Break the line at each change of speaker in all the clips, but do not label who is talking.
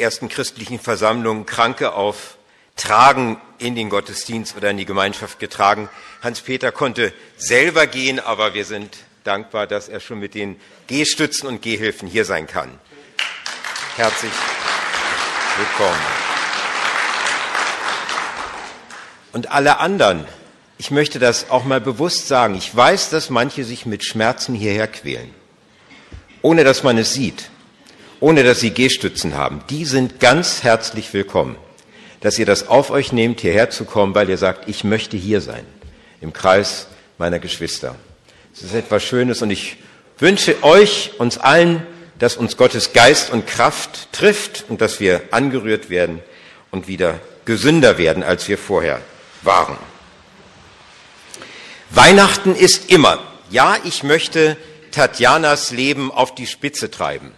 ersten christlichen Versammlungen Kranke auf Tragen in den Gottesdienst oder in die Gemeinschaft getragen. Hans-Peter konnte selber gehen, aber wir sind dankbar, dass er schon mit den Gehstützen und Gehhilfen hier sein kann. Herzlich willkommen. Und alle anderen, ich möchte das auch mal bewusst sagen. Ich weiß, dass manche sich mit Schmerzen hierher quälen, ohne dass man es sieht, ohne dass sie Gehstützen haben. Die sind ganz herzlich willkommen, dass ihr das auf euch nehmt, hierher zu kommen, weil ihr sagt, ich möchte hier sein, im Kreis meiner Geschwister. Es ist etwas Schönes und ich wünsche euch, uns allen, dass uns Gottes Geist und Kraft trifft und dass wir angerührt werden und wieder gesünder werden, als wir vorher waren. Weihnachten ist immer, ja, ich möchte Tatjanas Leben auf die Spitze treiben.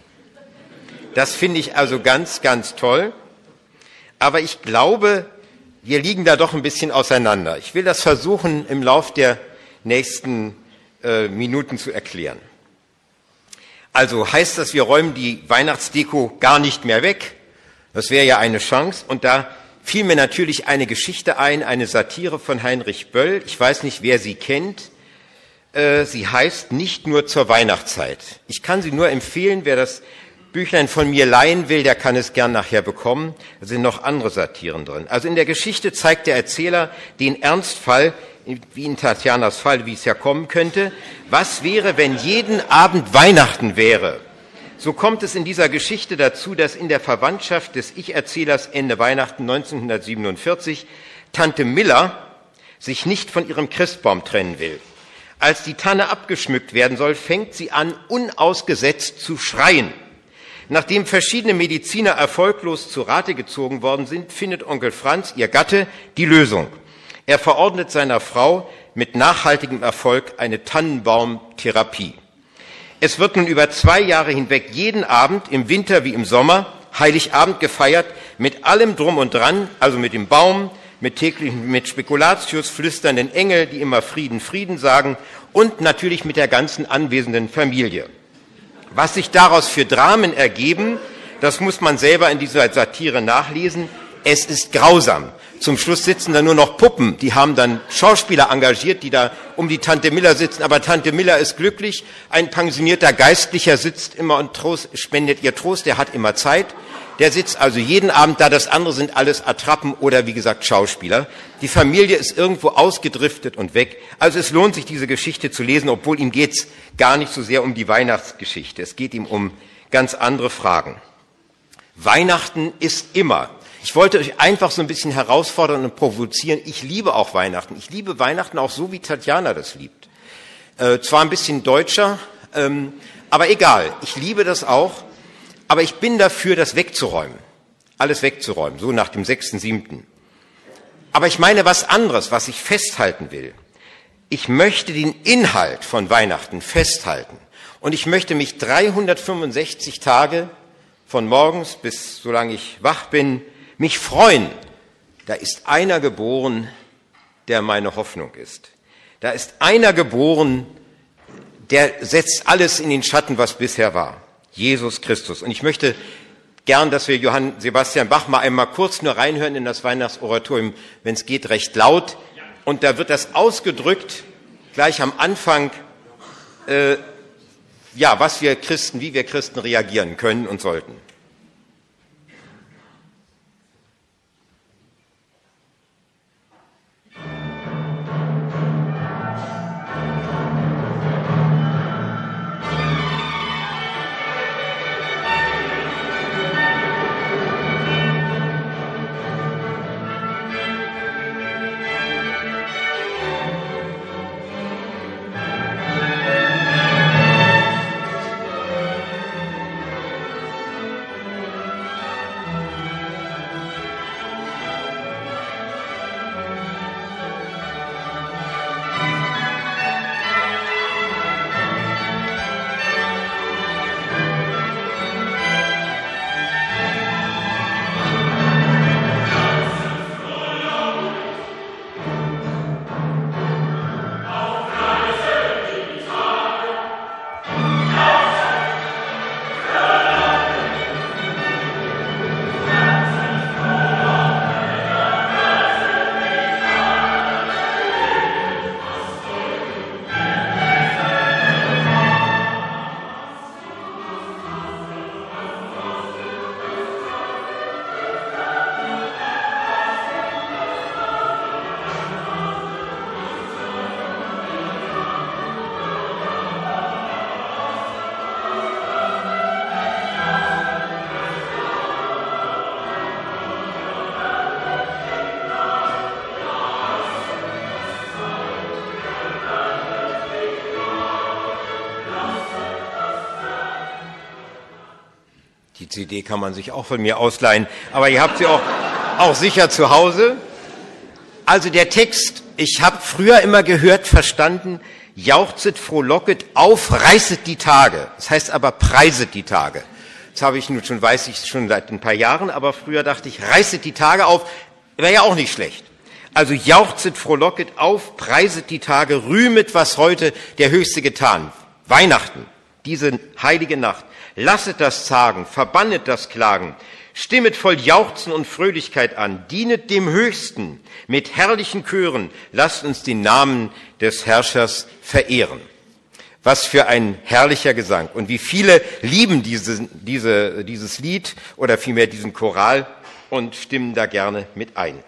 Das finde ich also ganz, ganz toll. Aber ich glaube, wir liegen da doch ein bisschen auseinander. Ich will das versuchen, im Lauf der nächsten äh, Minuten zu erklären. Also heißt das, wir räumen die Weihnachtsdeko gar nicht mehr weg? Das wäre ja eine Chance. Und da fiel mir natürlich eine Geschichte ein, eine Satire von Heinrich Böll. Ich weiß nicht, wer sie kennt. Äh, sie heißt Nicht nur zur Weihnachtszeit. Ich kann sie nur empfehlen, wer das Büchlein von mir leihen will, der kann es gern nachher bekommen. Da sind noch andere Satiren drin. Also in der Geschichte zeigt der Erzähler den Ernstfall, wie in Tatjanas Fall, wie es ja kommen könnte. Was wäre, wenn jeden Abend Weihnachten wäre? So kommt es in dieser Geschichte dazu, dass in der Verwandtschaft des Ich-Erzählers Ende Weihnachten 1947 Tante Miller sich nicht von ihrem Christbaum trennen will. Als die Tanne abgeschmückt werden soll, fängt sie an, unausgesetzt zu schreien. Nachdem verschiedene Mediziner erfolglos zu Rate gezogen worden sind, findet Onkel Franz, ihr Gatte, die Lösung. Er verordnet seiner Frau mit nachhaltigem Erfolg eine Tannenbaumtherapie. Es wird nun über zwei Jahre hinweg jeden Abend, im Winter wie im Sommer, Heiligabend gefeiert, mit allem drum und dran, also mit dem Baum, mit täglichen, mit Spekulatius, flüsternden Engel, die immer Frieden, Frieden sagen und natürlich mit der ganzen anwesenden Familie. Was sich daraus für Dramen ergeben, das muss man selber in dieser Satire nachlesen. Es ist grausam. Zum Schluss sitzen da nur noch Puppen. Die haben dann Schauspieler engagiert, die da um die Tante Miller sitzen. Aber Tante Miller ist glücklich. Ein pensionierter Geistlicher sitzt immer und Trost, spendet ihr Trost. Der hat immer Zeit. Der sitzt also jeden Abend da. Das andere sind alles Attrappen oder wie gesagt Schauspieler. Die Familie ist irgendwo ausgedriftet und weg. Also es lohnt sich, diese Geschichte zu lesen, obwohl ihm geht's gar nicht so sehr um die Weihnachtsgeschichte. Es geht ihm um ganz andere Fragen. Weihnachten ist immer ich wollte euch einfach so ein bisschen herausfordern und provozieren. Ich liebe auch Weihnachten. Ich liebe Weihnachten auch so, wie Tatjana das liebt. Äh, zwar ein bisschen deutscher, ähm, aber egal. Ich liebe das auch. Aber ich bin dafür, das wegzuräumen. Alles wegzuräumen. So nach dem 6.7. Aber ich meine was anderes, was ich festhalten will. Ich möchte den Inhalt von Weihnachten festhalten. Und ich möchte mich 365 Tage von morgens bis solange ich wach bin mich freuen, da ist einer geboren, der meine Hoffnung ist. Da ist einer geboren, der setzt alles in den Schatten, was bisher war. Jesus Christus. Und ich möchte gern, dass wir Johann Sebastian Bach mal einmal kurz nur reinhören in das Weihnachtsoratorium, wenn es geht, recht laut. Und da wird das ausgedrückt, gleich am Anfang, äh, ja, was wir Christen, wie wir Christen reagieren können und sollten. CD kann man sich auch von mir ausleihen, aber ihr habt sie auch, auch sicher zu Hause. Also der Text, ich habe früher immer gehört, verstanden, jauchzet, frohlocket, aufreißet die Tage. Das heißt aber preiset die Tage. Das habe ich nun schon, weiß ich schon seit ein paar Jahren, aber früher dachte ich, reißet die Tage auf, wäre ja auch nicht schlecht. Also jauchzet, frohlocket auf, preiset die Tage, rühmet, was heute der Höchste getan. Weihnachten, diese heilige Nacht. Lasset das Zagen, verbannet das Klagen, stimmet voll Jauchzen und Fröhlichkeit an, dienet dem Höchsten mit herrlichen Chören, lasst uns den Namen des Herrschers verehren. Was für ein herrlicher Gesang. Und wie viele lieben diese, diese, dieses Lied oder vielmehr diesen Choral und stimmen da gerne mit ein.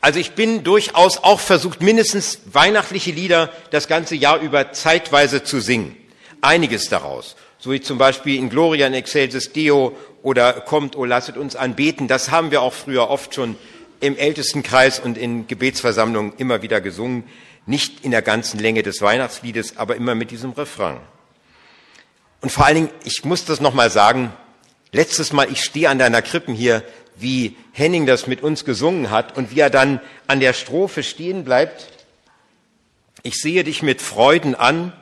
Also ich bin durchaus auch versucht, mindestens weihnachtliche Lieder das ganze Jahr über zeitweise zu singen. Einiges daraus. So wie zum Beispiel in Gloria in Excelsis Deo oder Kommt, o lasset uns anbeten. Das haben wir auch früher oft schon im Ältestenkreis und in Gebetsversammlungen immer wieder gesungen. Nicht in der ganzen Länge des Weihnachtsliedes, aber immer mit diesem Refrain. Und vor allen Dingen, ich muss das nochmal sagen, letztes Mal, ich stehe an deiner Krippen hier, wie Henning das mit uns gesungen hat und wie er dann an der Strophe stehen bleibt. Ich sehe dich mit Freuden an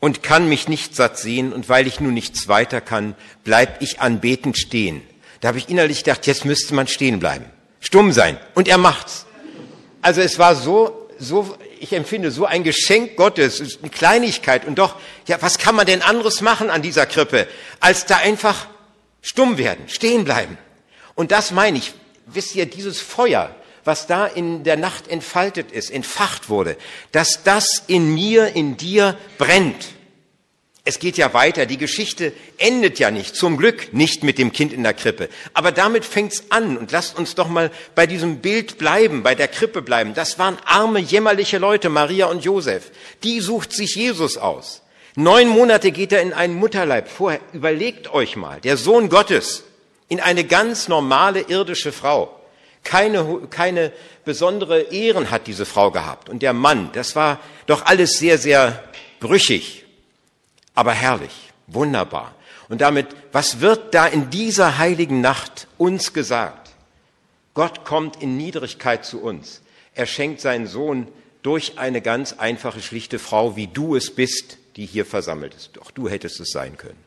und kann mich nicht satt sehen und weil ich nun nichts weiter kann, bleib ich anbetend stehen. Da habe ich innerlich gedacht, jetzt müsste man stehen bleiben, stumm sein. Und er macht's. Also es war so, so ich empfinde so ein Geschenk Gottes, eine Kleinigkeit und doch, ja, was kann man denn anderes machen an dieser Krippe, als da einfach stumm werden, stehen bleiben. Und das meine ich, wisst ihr, dieses Feuer, was da in der Nacht entfaltet ist, entfacht wurde, dass das in mir, in dir brennt. Es geht ja weiter, die Geschichte endet ja nicht, zum Glück nicht mit dem Kind in der Krippe. Aber damit fängt's an und lasst uns doch mal bei diesem Bild bleiben, bei der Krippe bleiben. Das waren arme, jämmerliche Leute, Maria und Josef. Die sucht sich Jesus aus. Neun Monate geht er in einen Mutterleib vorher. Überlegt euch mal, der Sohn Gottes in eine ganz normale irdische Frau. Keine, keine besondere Ehren hat diese Frau gehabt. Und der Mann, das war doch alles sehr, sehr brüchig aber herrlich, wunderbar. Und damit, was wird da in dieser heiligen Nacht uns gesagt? Gott kommt in Niedrigkeit zu uns. Er schenkt seinen Sohn durch eine ganz einfache, schlichte Frau, wie du es bist, die hier versammelt ist. Doch du hättest es sein können.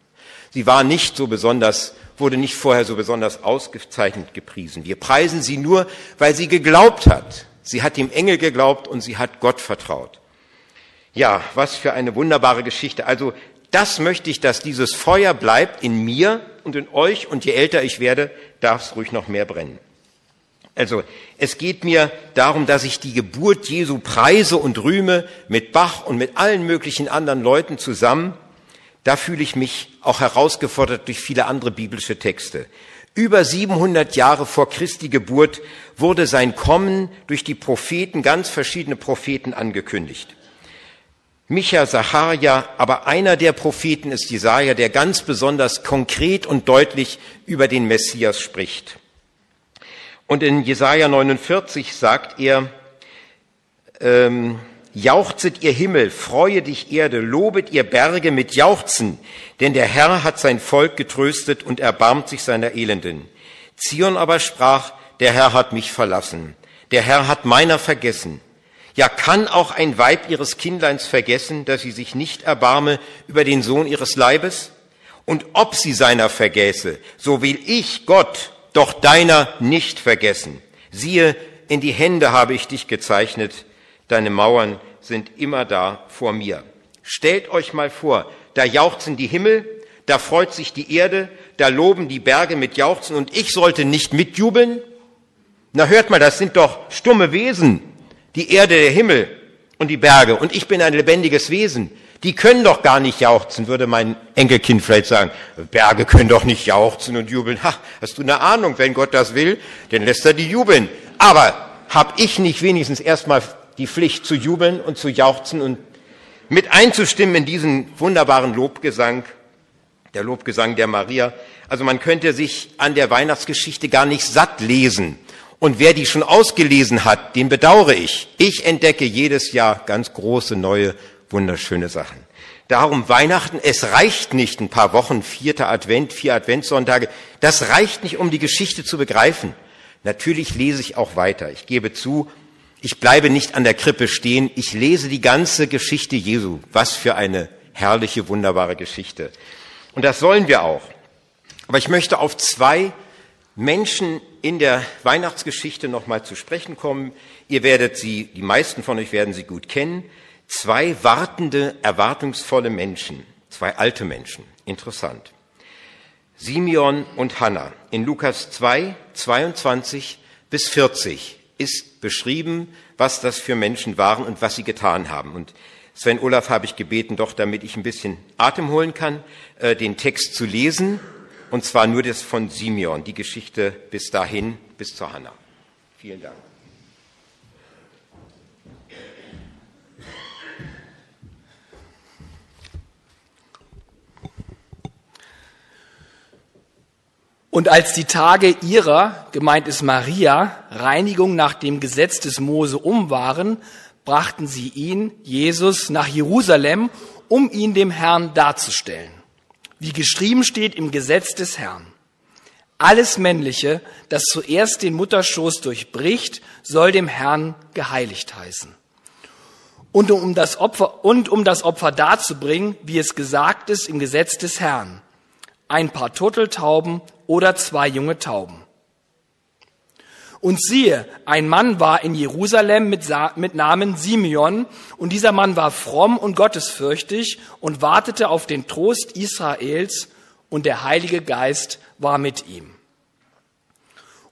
Sie war nicht so besonders, wurde nicht vorher so besonders ausgezeichnet gepriesen. Wir preisen sie nur, weil sie geglaubt hat. Sie hat dem Engel geglaubt und sie hat Gott vertraut. Ja, was für eine wunderbare Geschichte. Also das möchte ich, dass dieses Feuer bleibt in mir und in euch und je älter ich werde, darf es ruhig noch mehr brennen. Also es geht mir darum, dass ich die Geburt Jesu preise und rühme mit Bach und mit allen möglichen anderen Leuten zusammen. Da fühle ich mich auch herausgefordert durch viele andere biblische Texte. Über 700 Jahre vor Christi Geburt wurde sein Kommen durch die Propheten, ganz verschiedene Propheten angekündigt. Micha, Sacharia, aber einer der Propheten ist Jesaja, der ganz besonders konkret und deutlich über den Messias spricht. Und in Jesaja 49 sagt er, ähm, Jauchzet ihr Himmel, freue dich Erde, lobet ihr Berge mit Jauchzen, denn der Herr hat sein Volk getröstet und erbarmt sich seiner Elenden. Zion aber sprach, der Herr hat mich verlassen, der Herr hat meiner vergessen. Ja, kann auch ein Weib ihres Kindleins vergessen, dass sie sich nicht erbarme über den Sohn ihres Leibes? Und ob sie seiner vergäße, so will ich, Gott, doch deiner nicht vergessen. Siehe, in die Hände habe ich dich gezeichnet, deine Mauern sind immer da vor mir. Stellt euch mal vor, da jauchzen die Himmel, da freut sich die Erde, da loben die Berge mit Jauchzen und ich sollte nicht mitjubeln? Na hört mal, das sind doch stumme Wesen die Erde, der Himmel und die Berge und ich bin ein lebendiges Wesen. Die können doch gar nicht jauchzen, würde mein Enkelkind vielleicht sagen. Berge können doch nicht jauchzen und jubeln. Ha, hast du eine Ahnung, wenn Gott das will, dann lässt er die jubeln. Aber hab ich nicht wenigstens erstmal die Pflicht zu jubeln und zu jauchzen und mit einzustimmen in diesen wunderbaren Lobgesang, der Lobgesang der Maria. Also man könnte sich an der Weihnachtsgeschichte gar nicht satt lesen. Und wer die schon ausgelesen hat, den bedauere ich. Ich entdecke jedes Jahr ganz große, neue, wunderschöne Sachen. darum Weihnachten, es reicht nicht ein paar Wochen, vierter Advent, vier Adventssonntage, das reicht nicht, um die Geschichte zu begreifen. Natürlich lese ich auch weiter. Ich gebe zu, ich bleibe nicht an der Krippe stehen, ich lese die ganze Geschichte Jesu. Was für eine herrliche, wunderbare Geschichte. Und das sollen wir auch. Aber ich möchte auf zwei Menschen in der Weihnachtsgeschichte nochmal zu sprechen kommen. Ihr werdet sie, die meisten von euch werden sie gut kennen. Zwei wartende, erwartungsvolle Menschen, zwei alte Menschen. Interessant. Simeon und Hannah. In Lukas 2, 22 bis 40 ist beschrieben, was das für Menschen waren und was sie getan haben. Und Sven Olaf habe ich gebeten, doch damit ich ein bisschen Atem holen kann, äh, den Text zu lesen. Und zwar nur das von Simeon, die Geschichte bis dahin, bis zur Hannah. Vielen Dank.
Und als die Tage ihrer, gemeint ist Maria, Reinigung nach dem Gesetz des Mose um waren, brachten sie ihn, Jesus, nach Jerusalem, um ihn dem Herrn darzustellen. Wie geschrieben steht im Gesetz des Herrn. Alles Männliche, das zuerst den Mutterschoß durchbricht, soll dem Herrn geheiligt heißen. Und um das Opfer, und um das Opfer darzubringen, wie es gesagt ist im Gesetz des Herrn. Ein paar Turteltauben oder zwei junge Tauben. Und siehe, ein Mann war in Jerusalem mit, mit, Namen Simeon, und dieser Mann war fromm und gottesfürchtig und wartete auf den Trost Israels, und der Heilige Geist war mit ihm.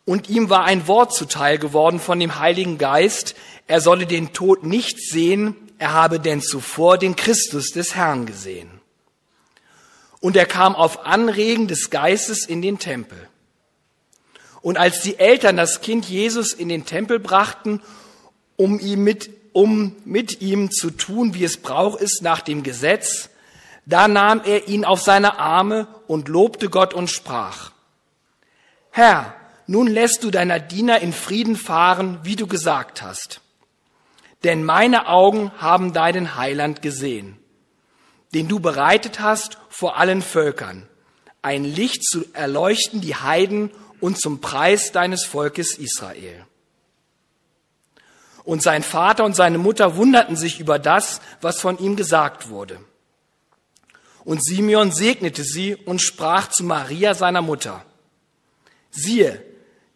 Und ihm war ein Wort zuteil geworden von dem Heiligen Geist, er solle den Tod nicht sehen, er habe denn zuvor den Christus des Herrn gesehen. Und er kam auf Anregen des Geistes in den Tempel. Und als die Eltern das Kind Jesus in den Tempel brachten, um ihm mit, um mit ihm zu tun, wie es Brauch ist nach dem Gesetz, da nahm er ihn auf seine Arme und lobte Gott und sprach, Herr, nun lässt du deiner Diener in Frieden fahren, wie du gesagt hast. Denn meine Augen haben deinen Heiland gesehen den du bereitet hast vor allen Völkern, ein Licht zu erleuchten die Heiden und zum Preis deines Volkes Israel. Und sein Vater und seine Mutter wunderten sich über das, was von ihm gesagt wurde. Und Simeon segnete sie und sprach zu Maria, seiner Mutter, siehe,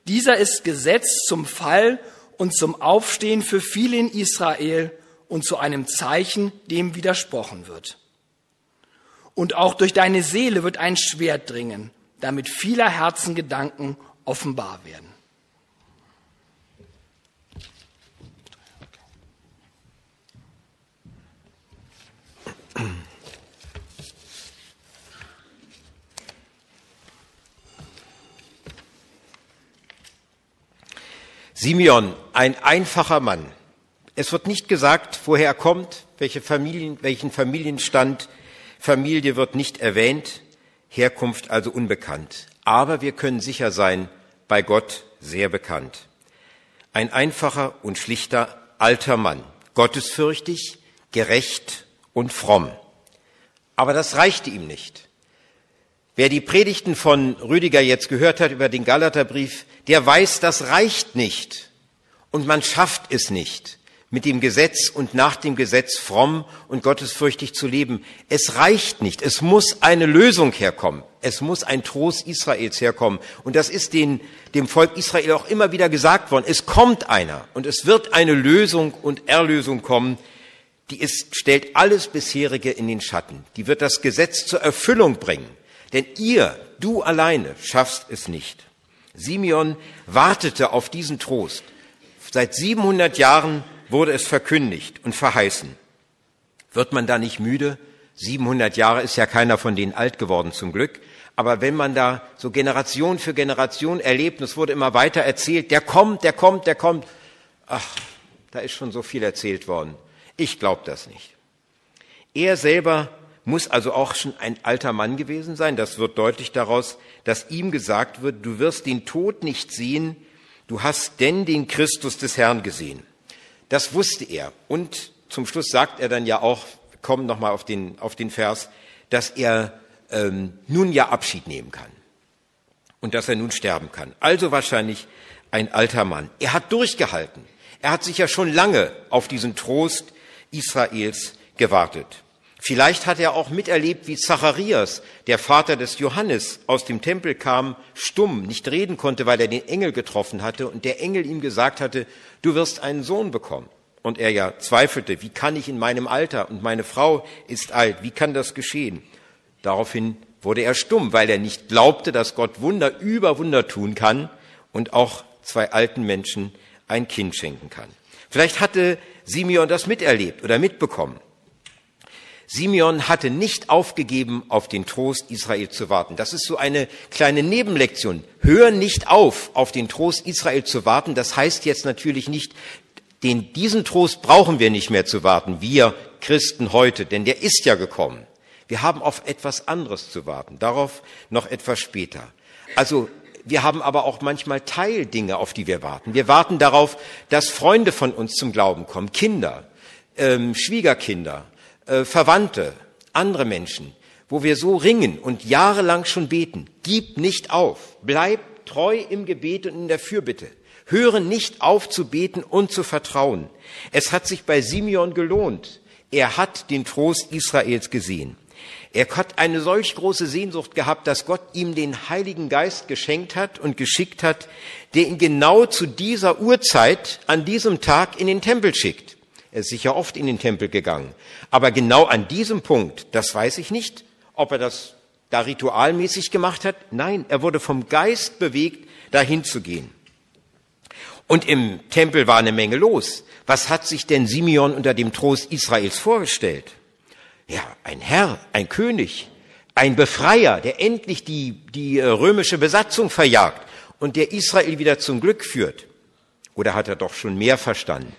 dieser ist Gesetz zum Fall und zum Aufstehen für viele in Israel und zu einem Zeichen, dem widersprochen wird. Und auch durch deine Seele wird ein Schwert dringen, damit vieler Herzen Gedanken offenbar werden.
Simeon, ein einfacher Mann. Es wird nicht gesagt, woher er kommt, welche Familien, welchen Familienstand Familie wird nicht erwähnt, Herkunft also unbekannt. Aber wir können sicher sein, bei Gott sehr bekannt. Ein einfacher und schlichter alter Mann, gottesfürchtig, gerecht und fromm. Aber das reichte ihm nicht. Wer die Predigten von Rüdiger jetzt gehört hat über den Galaterbrief, der weiß, das reicht nicht. Und man schafft es nicht mit dem Gesetz und nach dem Gesetz fromm und gottesfürchtig zu leben. Es reicht nicht. Es muss eine Lösung herkommen. Es muss ein Trost Israels herkommen. Und das ist den, dem Volk Israel auch immer wieder gesagt worden. Es kommt einer und es wird eine Lösung und Erlösung kommen. Die ist, stellt alles bisherige in den Schatten. Die wird das Gesetz zur Erfüllung bringen. Denn ihr, du alleine, schaffst es nicht. Simeon wartete auf diesen Trost. Seit 700 Jahren wurde es verkündigt und verheißen. Wird man da nicht müde? 700 Jahre ist ja keiner von denen alt geworden zum Glück. Aber wenn man da so Generation für Generation erlebt und es wurde immer weiter erzählt, der kommt, der kommt, der kommt. Ach, da ist schon so viel erzählt worden. Ich glaube das nicht. Er selber muss also auch schon ein alter Mann gewesen sein. Das wird deutlich daraus, dass ihm gesagt wird, du wirst den Tod nicht sehen, du hast denn den Christus des Herrn gesehen. Das wusste er. Und zum Schluss sagt er dann ja auch, komme nochmal auf den, auf den Vers, dass er ähm, nun ja Abschied nehmen kann und dass er nun sterben kann. Also wahrscheinlich ein alter Mann. Er hat durchgehalten. Er hat sich ja schon lange auf diesen Trost Israels gewartet. Vielleicht hat er auch miterlebt, wie Zacharias, der Vater des Johannes, aus dem Tempel kam, stumm, nicht reden konnte, weil er den Engel getroffen hatte und der Engel ihm gesagt hatte, du wirst einen Sohn bekommen. Und er ja zweifelte, wie kann ich in meinem Alter und meine Frau ist alt, wie kann das geschehen? Daraufhin wurde er stumm, weil er nicht glaubte, dass Gott Wunder über Wunder tun kann und auch zwei alten Menschen ein Kind schenken kann. Vielleicht hatte Simeon das miterlebt oder mitbekommen. Simeon hatte nicht aufgegeben, auf den Trost Israel zu warten. Das ist so eine kleine Nebenlektion. Hör nicht auf, auf den Trost Israel zu warten. Das heißt jetzt natürlich nicht, den, diesen Trost brauchen wir nicht mehr zu warten, wir Christen heute, denn der ist ja gekommen. Wir haben auf etwas anderes zu warten. Darauf noch etwas später. Also wir haben aber auch manchmal Teildinge, auf die wir warten. Wir warten darauf, dass Freunde von uns zum Glauben kommen, Kinder, ähm, Schwiegerkinder, äh, Verwandte, andere Menschen, wo wir so ringen und jahrelang schon beten. Gib nicht auf, bleib treu im Gebet und in der Fürbitte. Höre nicht auf zu beten und zu vertrauen. Es hat sich bei Simeon gelohnt. Er hat den Trost Israels gesehen. Er hat eine solch große Sehnsucht gehabt, dass Gott ihm den Heiligen Geist geschenkt hat und geschickt hat, der ihn genau zu dieser Uhrzeit an diesem Tag in den Tempel schickt. Er ist sicher oft in den Tempel gegangen. Aber genau an diesem Punkt, das weiß ich nicht, ob er das da ritualmäßig gemacht hat. Nein, er wurde vom Geist bewegt, dahin zu gehen. Und im Tempel war eine Menge los. Was hat sich denn Simeon unter dem Trost Israels vorgestellt? Ja, ein Herr, ein König, ein Befreier, der endlich die, die äh, römische Besatzung verjagt und der Israel wieder zum Glück führt. Oder hat er doch schon mehr verstanden?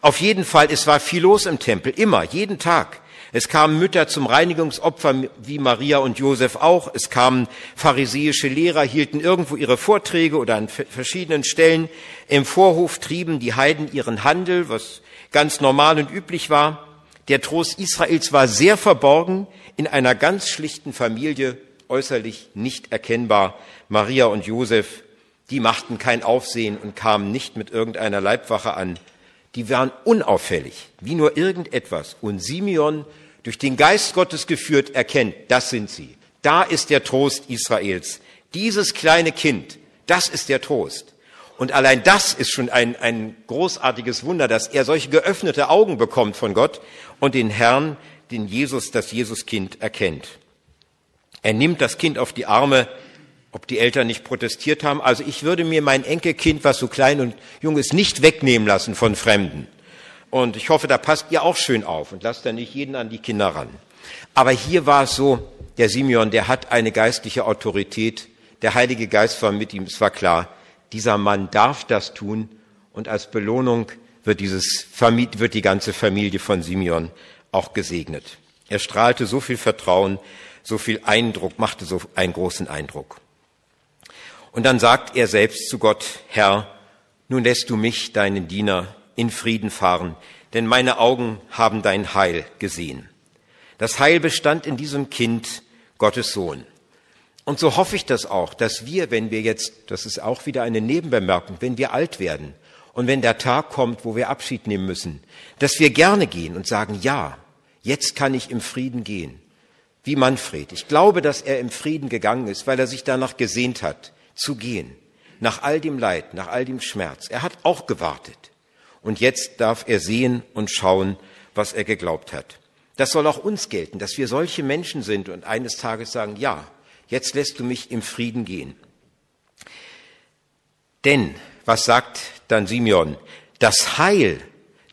Auf jeden Fall, es war viel los im Tempel, immer, jeden Tag. Es kamen Mütter zum Reinigungsopfer wie Maria und Josef auch. Es kamen pharisäische Lehrer, hielten irgendwo ihre Vorträge oder an verschiedenen Stellen. Im Vorhof trieben die Heiden ihren Handel, was ganz normal und üblich war. Der Trost Israels war sehr verborgen, in einer ganz schlichten Familie, äußerlich nicht erkennbar. Maria und Josef, die machten kein Aufsehen und kamen nicht mit irgendeiner Leibwache an die waren unauffällig, wie nur irgendetwas. Und Simeon, durch den Geist Gottes geführt, erkennt, das sind sie. Da ist der Trost Israels. Dieses kleine Kind, das ist der Trost. Und allein das ist schon ein, ein großartiges Wunder, dass er solche geöffnete Augen bekommt von Gott und den Herrn, den Jesus, das Jesuskind erkennt. Er nimmt das Kind auf die Arme, ob die Eltern nicht protestiert haben. Also ich würde mir mein Enkelkind, was so klein und jung ist, nicht wegnehmen lassen von Fremden. Und ich hoffe, da passt ihr auch schön auf und lasst da nicht jeden an die Kinder ran. Aber hier war es so, der Simeon, der hat eine geistliche Autorität. Der Heilige Geist war mit ihm. Es war klar, dieser Mann darf das tun. Und als Belohnung wird, dieses, wird die ganze Familie von Simeon auch gesegnet. Er strahlte so viel Vertrauen, so viel Eindruck, machte so einen großen Eindruck. Und dann sagt er selbst zu Gott, Herr, nun lässt du mich, deinen Diener, in Frieden fahren, denn meine Augen haben dein Heil gesehen. Das Heil bestand in diesem Kind, Gottes Sohn. Und so hoffe ich das auch, dass wir, wenn wir jetzt, das ist auch wieder eine Nebenbemerkung, wenn wir alt werden und wenn der Tag kommt, wo wir Abschied nehmen müssen, dass wir gerne gehen und sagen, ja, jetzt kann ich im Frieden gehen. Wie Manfred. Ich glaube, dass er im Frieden gegangen ist, weil er sich danach gesehnt hat, zu gehen. Nach all dem Leid, nach all dem Schmerz. Er hat auch gewartet. Und jetzt darf er sehen und schauen, was er geglaubt hat. Das soll auch uns gelten, dass wir solche Menschen sind und eines Tages sagen, ja, jetzt lässt du mich im Frieden gehen. Denn, was sagt dann Simeon? Das Heil,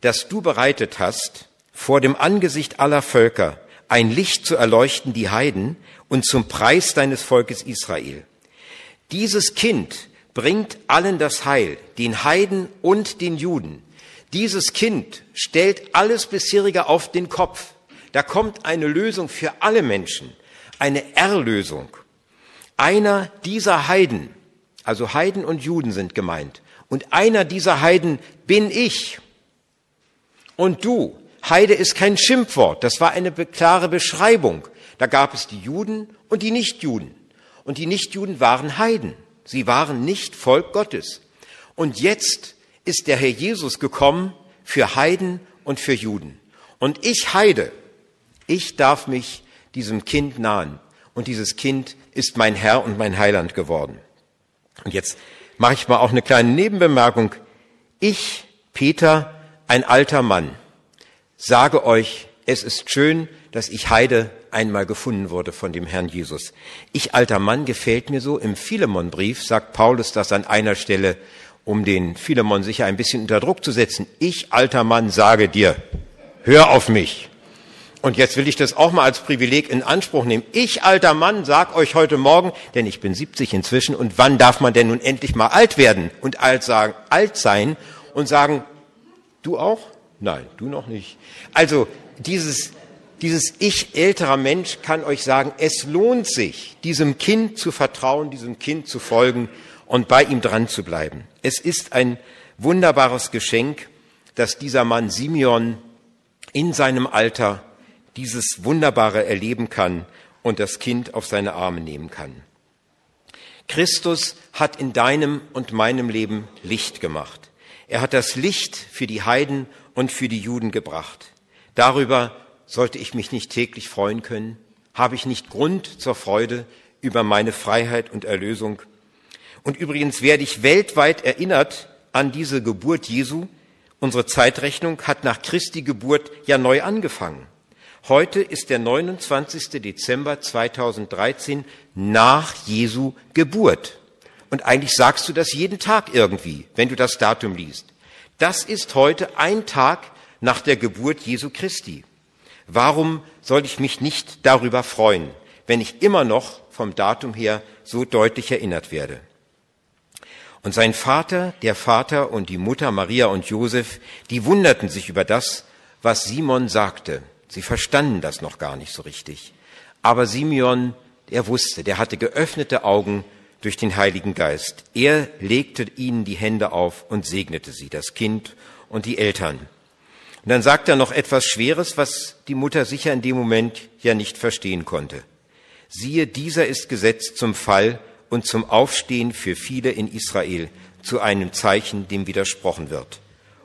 das du bereitet hast, vor dem Angesicht aller Völker, ein Licht zu erleuchten die Heiden und zum Preis deines Volkes Israel. Dieses Kind bringt allen das Heil, den Heiden und den Juden. Dieses Kind stellt alles bisherige auf den Kopf. Da kommt eine Lösung für alle Menschen, eine Erlösung. Einer dieser Heiden, also Heiden und Juden sind gemeint, und einer dieser Heiden bin ich. Und du Heide ist kein Schimpfwort, das war eine klare Beschreibung. Da gab es die Juden und die Nichtjuden. Und die Nichtjuden waren Heiden. Sie waren nicht Volk Gottes. Und jetzt ist der Herr Jesus gekommen für Heiden und für Juden. Und ich Heide, ich darf mich diesem Kind nahen. Und dieses Kind ist mein Herr und mein Heiland geworden. Und jetzt mache ich mal auch eine kleine Nebenbemerkung. Ich, Peter, ein alter Mann, sage euch, es ist schön, dass ich Heide einmal gefunden wurde von dem Herrn Jesus. Ich, alter Mann, gefällt mir so. Im Philemonbrief sagt Paulus das an einer Stelle, um den Philemon sicher ein bisschen unter Druck zu setzen. Ich, alter Mann, sage dir, hör auf mich. Und jetzt will ich das auch mal als Privileg in Anspruch nehmen. Ich, alter Mann, sag euch heute Morgen, denn ich bin 70 inzwischen, und wann darf man denn nun endlich mal alt werden und alt sagen, alt sein und sagen, du auch? Nein, du noch nicht. Also, dieses, dieses Ich älterer Mensch kann euch sagen, es lohnt sich, diesem Kind zu vertrauen, diesem Kind zu folgen und bei ihm dran zu bleiben. Es ist ein wunderbares Geschenk, dass dieser Mann Simeon in seinem Alter dieses Wunderbare erleben kann und das Kind auf seine Arme nehmen kann. Christus hat in deinem und meinem Leben Licht gemacht. Er hat das Licht für die Heiden und für die Juden gebracht. Darüber sollte ich mich nicht täglich freuen können? Habe ich nicht Grund zur Freude über meine Freiheit und Erlösung? Und übrigens werde ich weltweit erinnert an diese Geburt Jesu. Unsere Zeitrechnung hat nach Christi Geburt ja neu angefangen. Heute ist der 29. Dezember 2013 nach Jesu Geburt. Und eigentlich sagst du das jeden Tag irgendwie, wenn du das Datum liest. Das ist heute ein Tag nach der Geburt Jesu Christi. Warum soll ich mich nicht darüber freuen, wenn ich immer noch vom Datum her so deutlich erinnert werde? Und sein Vater, der Vater und die Mutter Maria und Josef, die wunderten sich über das, was Simon sagte. Sie verstanden das noch gar nicht so richtig. Aber Simeon, er wusste, der hatte geöffnete Augen durch den Heiligen Geist. Er legte ihnen die Hände auf und segnete sie, das Kind und die Eltern. Und dann sagt er noch etwas Schweres, was die Mutter sicher in dem Moment ja nicht verstehen konnte. Siehe, dieser ist gesetzt zum Fall und zum Aufstehen für viele in Israel, zu einem Zeichen, dem widersprochen wird.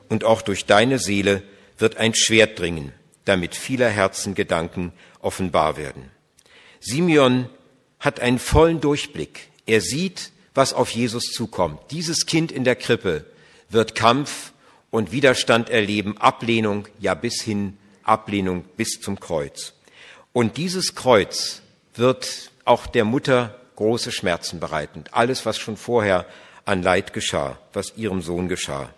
Und auch durch deine Seele wird ein Schwert dringen, damit vieler Herzen Gedanken offenbar werden. Simeon hat einen vollen Durchblick. Er sieht, was auf Jesus zukommt. Dieses Kind in der Krippe wird Kampf und Widerstand erleben, Ablehnung, ja bis hin Ablehnung bis zum Kreuz. Und dieses Kreuz wird auch der Mutter große Schmerzen bereiten. Alles, was schon vorher an Leid geschah, was ihrem Sohn geschah.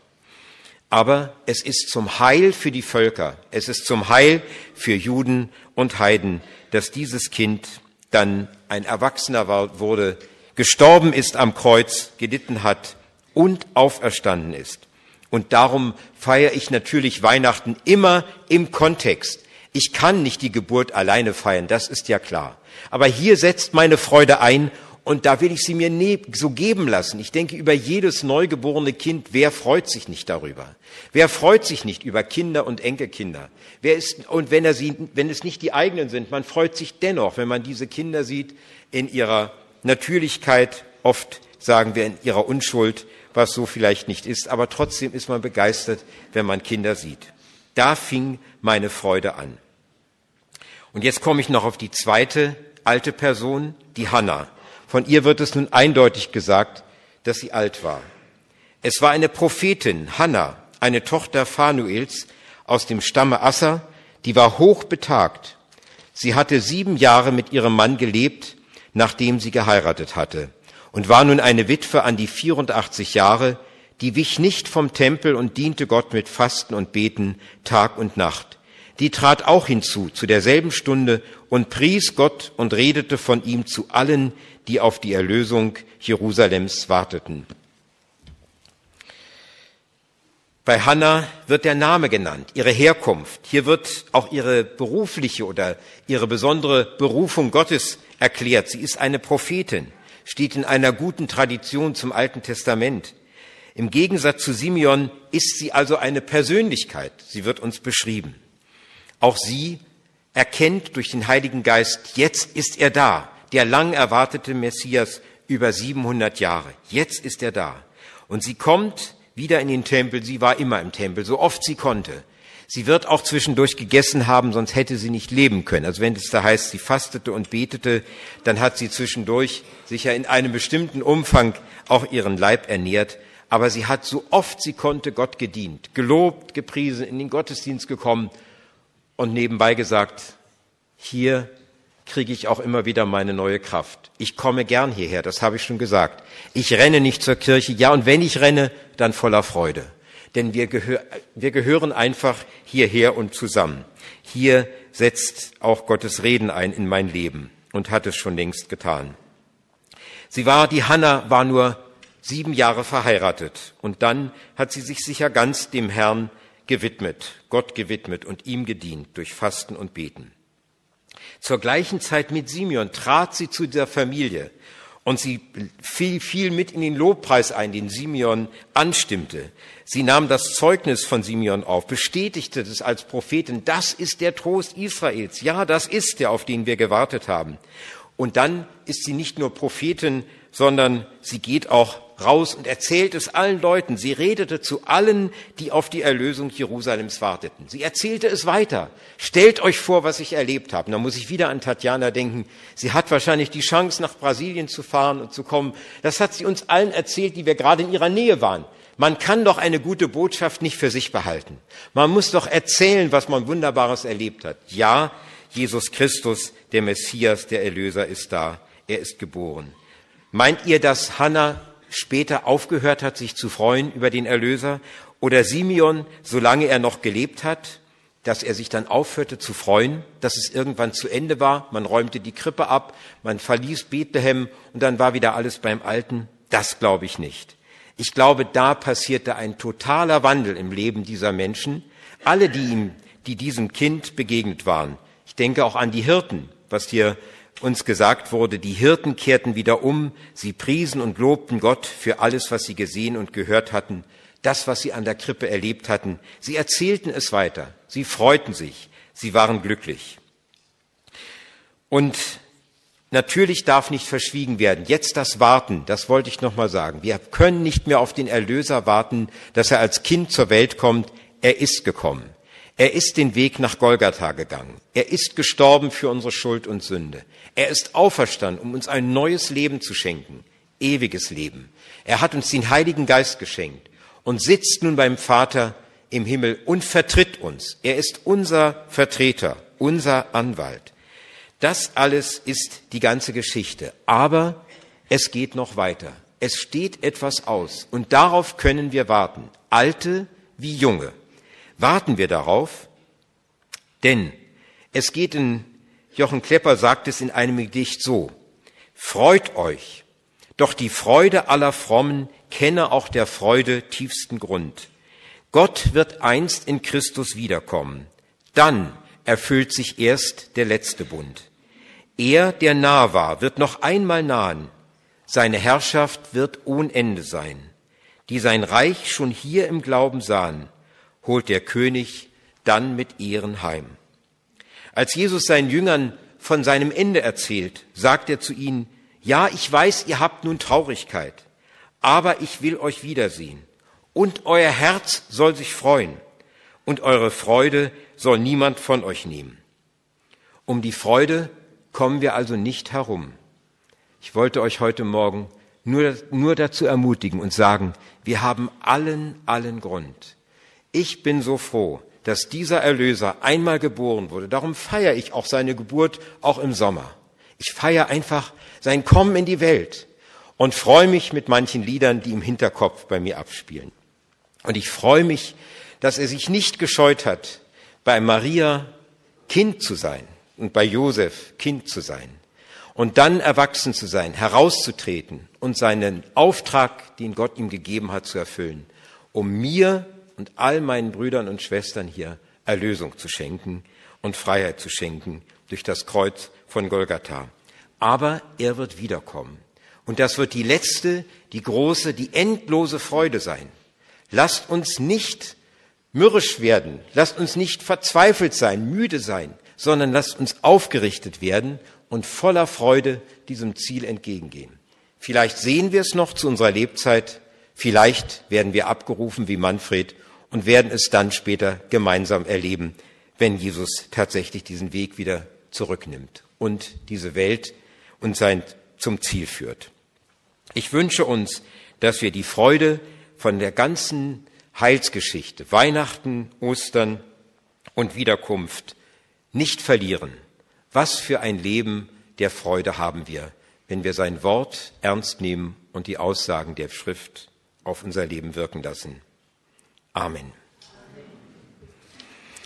Aber es ist zum Heil für die Völker, es ist zum Heil für Juden und Heiden, dass dieses Kind dann ein Erwachsener wurde, gestorben ist am Kreuz, gelitten hat und auferstanden ist. Und darum feiere ich natürlich Weihnachten immer im Kontext. Ich kann nicht die Geburt alleine feiern, das ist ja klar. Aber hier setzt meine Freude ein und da will ich sie mir so geben lassen. Ich denke über jedes neugeborene Kind, wer freut sich nicht darüber? Wer freut sich nicht über Kinder und Enkelkinder? Wer ist, und wenn, er sie, wenn es nicht die eigenen sind, man freut sich dennoch, wenn man diese Kinder sieht in ihrer Natürlichkeit, oft sagen wir in ihrer Unschuld, was so vielleicht nicht ist, aber trotzdem ist man begeistert, wenn man Kinder sieht. Da fing meine Freude an. Und jetzt komme ich noch auf die zweite alte Person, die Hannah. Von ihr wird es nun eindeutig gesagt, dass sie alt war. Es war eine Prophetin, Hannah, eine Tochter Phanuels aus dem Stamme Asser, die war hoch betagt. Sie hatte sieben Jahre mit ihrem Mann gelebt, nachdem sie geheiratet hatte und war nun eine Witwe an die 84 Jahre, die wich nicht vom Tempel und diente Gott mit Fasten und Beten Tag und Nacht. Die trat auch hinzu zu derselben Stunde und pries Gott und redete von ihm zu allen, die auf die Erlösung Jerusalems warteten. Bei Hannah wird der Name genannt, ihre Herkunft. Hier wird auch ihre berufliche oder ihre besondere Berufung Gottes erklärt. Sie ist eine Prophetin steht in einer guten Tradition zum Alten Testament. Im Gegensatz zu Simeon ist sie also eine Persönlichkeit. Sie wird uns beschrieben. Auch sie erkennt durch den Heiligen Geist, jetzt ist er da, der lang erwartete Messias über 700 Jahre. Jetzt ist er da. Und sie kommt wieder in den Tempel. Sie war immer im Tempel, so oft sie konnte. Sie wird auch zwischendurch gegessen haben, sonst hätte sie nicht leben können. Also wenn es da heißt, sie fastete und betete, dann hat sie zwischendurch sicher in einem bestimmten Umfang auch ihren Leib ernährt. Aber sie hat so oft sie konnte Gott gedient, gelobt, gepriesen, in den Gottesdienst gekommen und nebenbei gesagt, hier kriege ich auch immer wieder meine neue Kraft. Ich komme gern hierher, das habe ich schon gesagt. Ich renne nicht zur Kirche, ja, und wenn ich renne, dann voller Freude denn wir, gehör, wir gehören einfach hierher und zusammen. Hier setzt auch Gottes Reden ein in mein Leben und hat es schon längst getan. Sie war, die Hanna war nur sieben Jahre verheiratet und dann hat sie sich sicher ganz dem Herrn gewidmet, Gott gewidmet und ihm gedient durch Fasten und Beten. Zur gleichen Zeit mit Simeon trat sie zu dieser Familie und sie fiel, fiel mit in den Lobpreis ein, den Simeon anstimmte. Sie nahm das Zeugnis von Simeon auf, bestätigte es als Prophetin. Das ist der Trost Israels. Ja, das ist der, auf den wir gewartet haben. Und dann ist sie nicht nur Prophetin, sondern sie geht auch raus und erzählt es allen Leuten. Sie redete zu allen, die auf die Erlösung Jerusalems warteten. Sie erzählte es weiter. Stellt euch vor, was ich erlebt habe. Da muss ich wieder an Tatjana denken. Sie hat wahrscheinlich die Chance, nach Brasilien zu fahren und zu kommen. Das hat sie uns allen erzählt, die wir gerade in ihrer Nähe waren. Man kann doch eine gute Botschaft nicht für sich behalten. Man muss doch erzählen, was man Wunderbares erlebt hat. Ja, Jesus Christus, der Messias, der Erlöser, ist da. Er ist geboren. Meint ihr, dass Hannah später aufgehört hat, sich zu freuen über den Erlöser, oder Simeon, solange er noch gelebt hat, dass er sich dann aufhörte zu freuen, dass es irgendwann zu Ende war, man räumte die Krippe ab, man verließ Bethlehem und dann war wieder alles beim Alten, das glaube ich nicht. Ich glaube, da passierte ein totaler Wandel im Leben dieser Menschen. Alle, die ihm, die diesem Kind begegnet waren. Ich denke auch an die Hirten, was hier uns gesagt wurde, die Hirten kehrten wieder um, sie priesen und lobten Gott für alles, was sie gesehen und gehört hatten, das, was sie an der Krippe erlebt hatten. Sie erzählten es weiter, sie freuten sich, sie waren glücklich. Und natürlich darf nicht verschwiegen werden, jetzt das Warten, das wollte ich nochmal sagen. Wir können nicht mehr auf den Erlöser warten, dass er als Kind zur Welt kommt, er ist gekommen. Er ist den Weg nach Golgatha gegangen. Er ist gestorben für unsere Schuld und Sünde. Er ist auferstanden, um uns ein neues Leben zu schenken, ewiges Leben. Er hat uns den Heiligen Geist geschenkt und sitzt nun beim Vater im Himmel und vertritt uns. Er ist unser Vertreter, unser Anwalt. Das alles ist die ganze Geschichte. Aber es geht noch weiter. Es steht etwas aus und darauf können wir warten. Alte wie Junge warten wir darauf, denn es geht in, Jochen Klepper sagt es in einem Gedicht so, Freut euch, doch die Freude aller Frommen kenne auch der Freude tiefsten Grund. Gott wird einst in Christus wiederkommen, dann erfüllt sich erst der letzte Bund. Er, der nah war, wird noch einmal nahen, seine Herrschaft wird ohn Ende sein. Die sein Reich schon hier im Glauben sahen, holt der König dann mit Ehren heim. Als Jesus seinen Jüngern von seinem Ende erzählt, sagt er zu ihnen, ja, ich weiß, ihr habt nun Traurigkeit, aber ich will euch wiedersehen und euer Herz soll sich freuen und eure Freude soll niemand von euch nehmen. Um die Freude kommen wir also nicht herum. Ich wollte euch heute Morgen nur, nur dazu ermutigen und sagen, wir haben allen, allen Grund, ich bin so froh, dass dieser Erlöser einmal geboren wurde. Darum feiere ich auch seine Geburt auch im Sommer. Ich feiere einfach sein Kommen in die Welt und freue mich mit manchen Liedern, die im Hinterkopf bei mir abspielen. Und ich freue mich, dass er sich nicht gescheut hat, bei Maria Kind zu sein und bei Josef Kind zu sein und dann erwachsen zu sein, herauszutreten und seinen Auftrag, den Gott ihm gegeben hat, zu erfüllen, um mir und all meinen Brüdern und Schwestern hier Erlösung zu schenken und Freiheit zu schenken durch das Kreuz von Golgatha. Aber er wird wiederkommen. Und das wird die letzte, die große, die endlose Freude sein. Lasst uns nicht mürrisch werden, lasst uns nicht verzweifelt sein, müde sein, sondern lasst uns aufgerichtet werden und voller Freude diesem Ziel entgegengehen. Vielleicht sehen wir es noch zu unserer Lebzeit, vielleicht werden wir abgerufen wie Manfred und werden es dann später gemeinsam erleben, wenn Jesus tatsächlich diesen Weg wieder zurücknimmt und diese Welt und sein zum Ziel führt. Ich wünsche uns, dass wir die Freude von der ganzen Heilsgeschichte, Weihnachten, Ostern und Wiederkunft nicht verlieren. Was für ein Leben der Freude haben wir, wenn wir sein Wort ernst nehmen und die Aussagen der Schrift auf unser Leben wirken lassen. Amen.